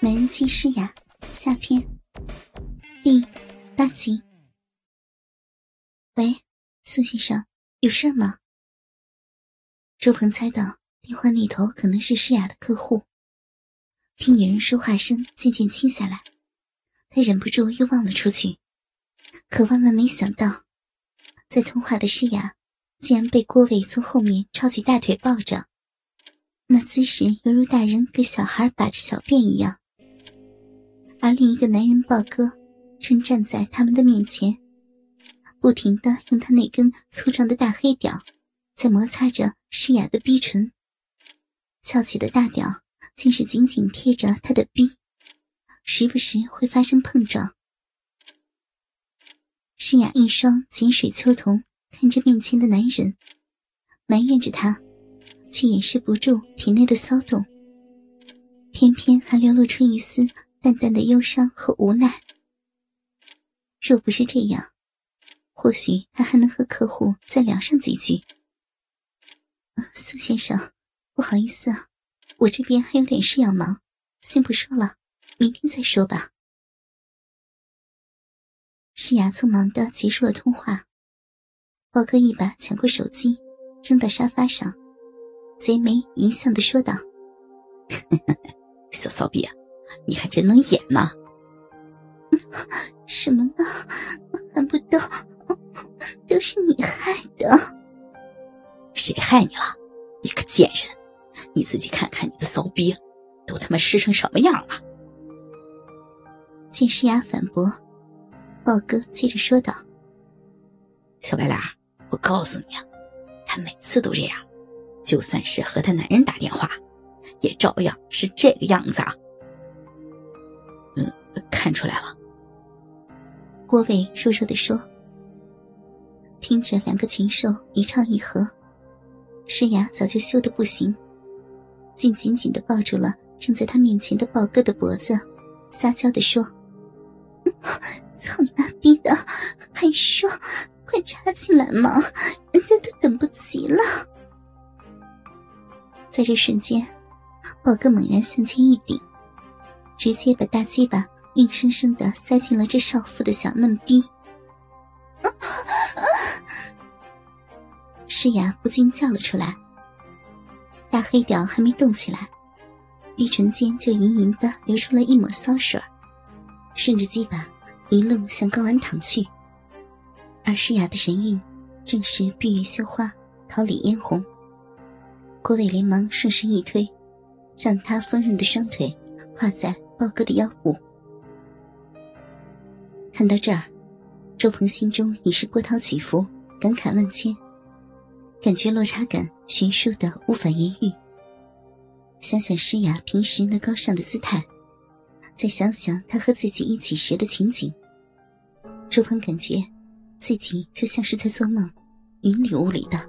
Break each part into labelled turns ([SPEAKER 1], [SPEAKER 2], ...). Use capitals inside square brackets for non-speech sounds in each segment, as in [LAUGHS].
[SPEAKER 1] 美人计诗雅下篇第八集。喂，苏先生，有事吗？周鹏猜到电话那头可能是诗雅的客户，听女人说话声渐渐轻下来，他忍不住又望了出去，可万万没想到，在通话的诗雅竟然被郭伟从后面抄起大腿抱着，那姿势犹如大人给小孩把着小便一样。而另一个男人豹哥正站在他们的面前，不停的用他那根粗壮的大黑屌在摩擦着诗雅的逼唇。翘起的大屌竟是紧紧贴着他的逼，时不时会发生碰撞。诗雅一双浅水秋瞳看着面前的男人，埋怨着他，却掩饰不住体内的骚动，偏偏还流露出一丝。淡淡的忧伤和无奈。若不是这样，或许他还能和客户再聊上几句。苏先生，不好意思啊，我这边还有点事要忙，先不说了，明天再说吧。诗雅匆忙的结束了通话，宝哥一把抢过手机，扔到沙发上，贼眉淫笑的说道：“ [LAUGHS]
[SPEAKER 2] 小骚逼啊！”你还真能演呢！
[SPEAKER 1] 什么呢？看不到，都是你害的。
[SPEAKER 2] 谁害你了？你个贱人！你自己看看你的骚逼，都他妈湿成什么样了！
[SPEAKER 1] 见诗雅反驳，豹哥接着说道：“
[SPEAKER 2] 小白脸，我告诉你啊，他每次都这样，就算是和他男人打电话，也照样是这个样子啊。”看出来了，
[SPEAKER 1] 郭伟弱弱的说。听着两个禽兽一唱一和，诗雅早就羞得不行，竟紧紧的抱住了正在他面前的豹哥的脖子，撒娇的说：“ [LAUGHS] 操你妈逼的，还说快插进来嘛，人家都等不及了。”在这瞬间，豹哥猛然向前一顶，直接把大鸡巴。硬生生的塞进了这少妇的小嫩逼，[LAUGHS] 诗雅不禁叫了出来。大黑屌还没动起来，玉唇间就盈盈的流出了一抹骚水，顺着鸡巴一路向睾丸淌去。而诗雅的神韵正是闭月羞花，桃李嫣红。郭伟连忙顺势一推，让他丰润的双腿跨在豹哥的腰部。看到这儿，周鹏心中已是波涛起伏，感慨万千，感觉落差感悬殊的无法言喻。想想诗雅平时那高尚的姿态，再想想她和自己一起时的情景，周鹏感觉自己就像是在做梦，云里雾里的。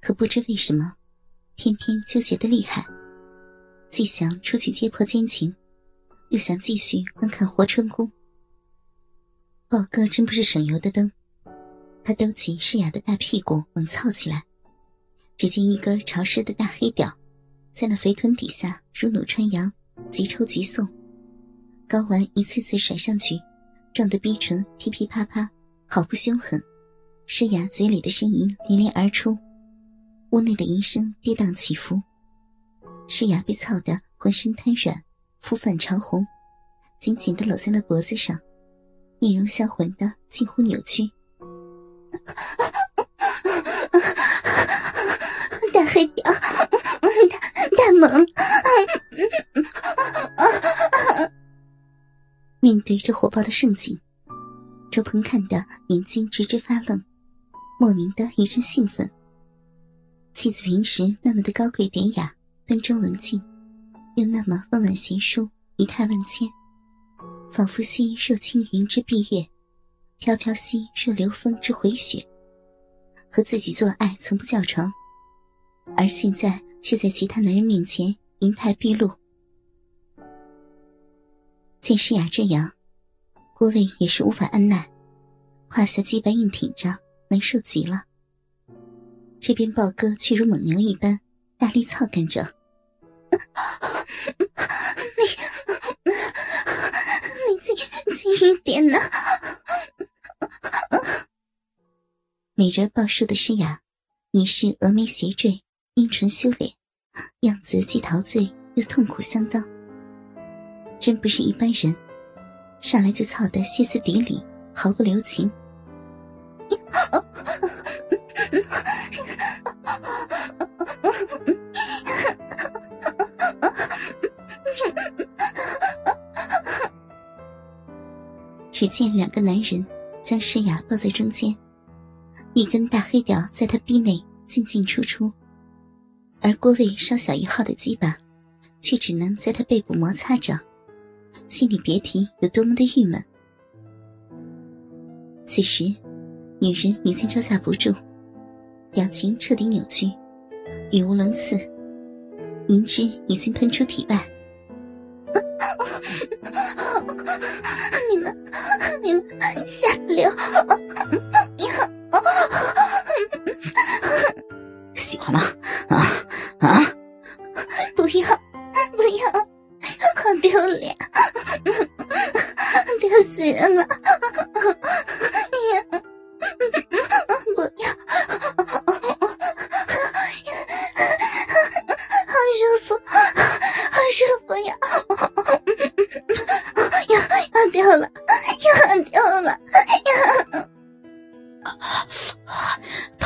[SPEAKER 1] 可不知为什么，偏偏纠结的厉害，既想出去揭破奸情，又想继续观看活春宫。豹哥真不是省油的灯，他兜起诗雅的大屁股猛操起来，只见一根潮湿的大黑屌，在那肥臀底下如弩穿杨，急抽急送，睾丸一次次甩上去，撞得逼唇噼噼啪啪，好不凶狠。诗雅嘴里的呻吟连连而出，屋内的淫声跌宕起伏。诗雅被操得浑身瘫软，肤泛潮红，紧紧的搂在那脖子上。面容销魂的近乎扭曲，大黑屌，大大猛！面对这火爆的盛景，周鹏看得眼睛直直发愣，莫名的一阵兴奋。妻子平时那么的高贵典雅、端庄文静，又那么温婉贤淑、仪态万千。仿佛兮若青云之蔽月，飘飘兮若流风之回雪。和自己做爱从不叫床，而现在却在其他男人面前淫态毕露。见诗雅这样，郭卫也是无法按耐，胯下肌白硬挺着，难受极了。这边豹哥却如猛牛一般大力操干着，你你轻轻一点呢？美人儿抱树的诗雅你是峨眉斜坠阴唇羞脸样子既陶醉又痛苦相当。真不是一般人上来就操的歇斯底里毫不留情。只见两个男人将诗雅抱在中间。一根大黑屌在他逼内进进出出，而郭卫稍小一号的鸡巴，却只能在他背部摩擦着，心里别提有多么的郁闷。此时，女人已经招架不住，表情彻底扭曲，语无伦次，银汁已经喷出体外。你们，你们下流！
[SPEAKER 2] 喜欢吗？啊啊！
[SPEAKER 1] 不要，不要，好丢脸，丢死人了！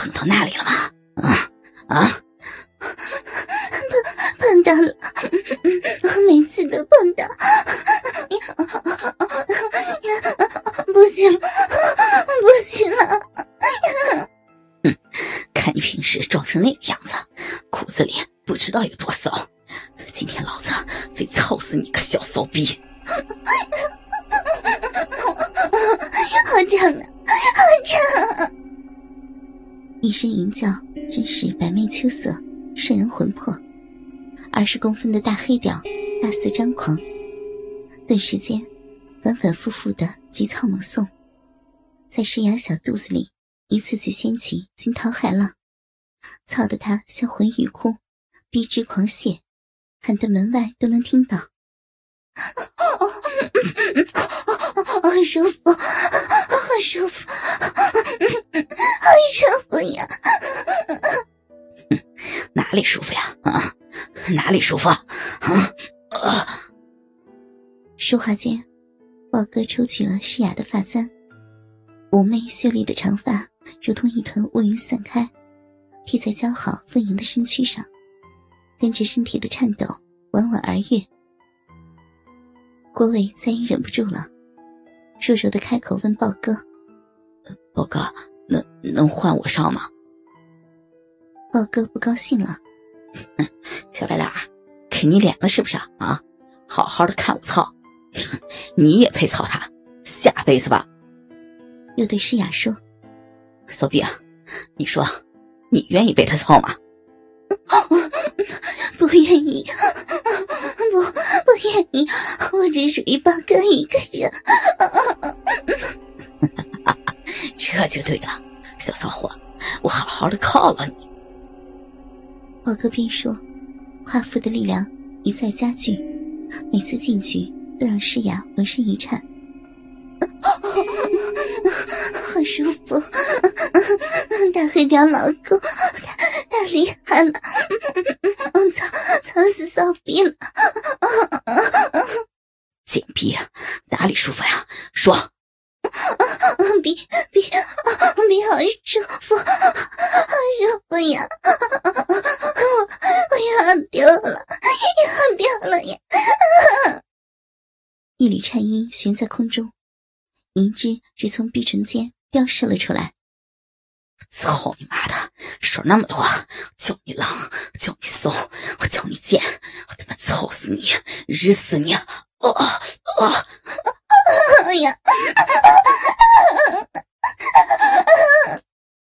[SPEAKER 2] 碰到那里了吗？啊啊！
[SPEAKER 1] 碰碰到了，每次都碰到，不行，不行了！
[SPEAKER 2] 哼，看你平时装成那个样子，骨子里不知道有多骚。今天老子非操死你个小骚逼！
[SPEAKER 1] 好长啊，好长！一声吟叫，真是百媚秋色，摄人魂魄。二十公分的大黑屌，大肆张狂，顿时间，反反复复的急操猛送，在诗雅小肚子里一次次掀起惊涛骇浪，操得他销魂欲哭，逼之狂泻，喊得门外都能听到。好舒服，
[SPEAKER 2] 里舒服？啊啊！
[SPEAKER 1] 说话间，豹哥抽取了诗雅的发簪，妩媚秀丽的长发如同一团乌云散开，披在姣好丰盈的身躯上，跟着身体的颤抖，婉婉而跃。郭伟再也忍不住了，弱弱的开口问豹哥：“
[SPEAKER 2] 豹哥，能能换我上吗？”
[SPEAKER 1] 豹哥不高兴了：“ [LAUGHS]
[SPEAKER 2] 小白脸，给你脸了是不是啊？好好的看我操，[LAUGHS] 你也配操他？下辈子吧。”
[SPEAKER 1] 又对诗雅说：“
[SPEAKER 2] 骚逼啊，你说，你愿意被他操吗？” [LAUGHS]
[SPEAKER 1] 不愿意，不不愿意，我只属于八哥一个人。
[SPEAKER 2] 这就对了，小骚货，我好好的犒劳你。
[SPEAKER 1] 宝哥边说，夸父的力量一再加剧，每次进去都让诗雅浑身一颤。[LAUGHS] 好舒服，大黑屌老公，太太厉害了，操操死骚逼了！[LAUGHS]
[SPEAKER 2] 贱逼，哪里舒服呀？说，
[SPEAKER 1] 逼逼逼，好舒服，好舒服呀！我我要丢了，要丢了呀！一缕颤音悬在空中。银汁直从碧唇间飙射了出来。
[SPEAKER 2] 操你妈的，水那么多！叫你狼，叫你骚，我叫你贱，我他妈操死你，日死你！啊啊！いや。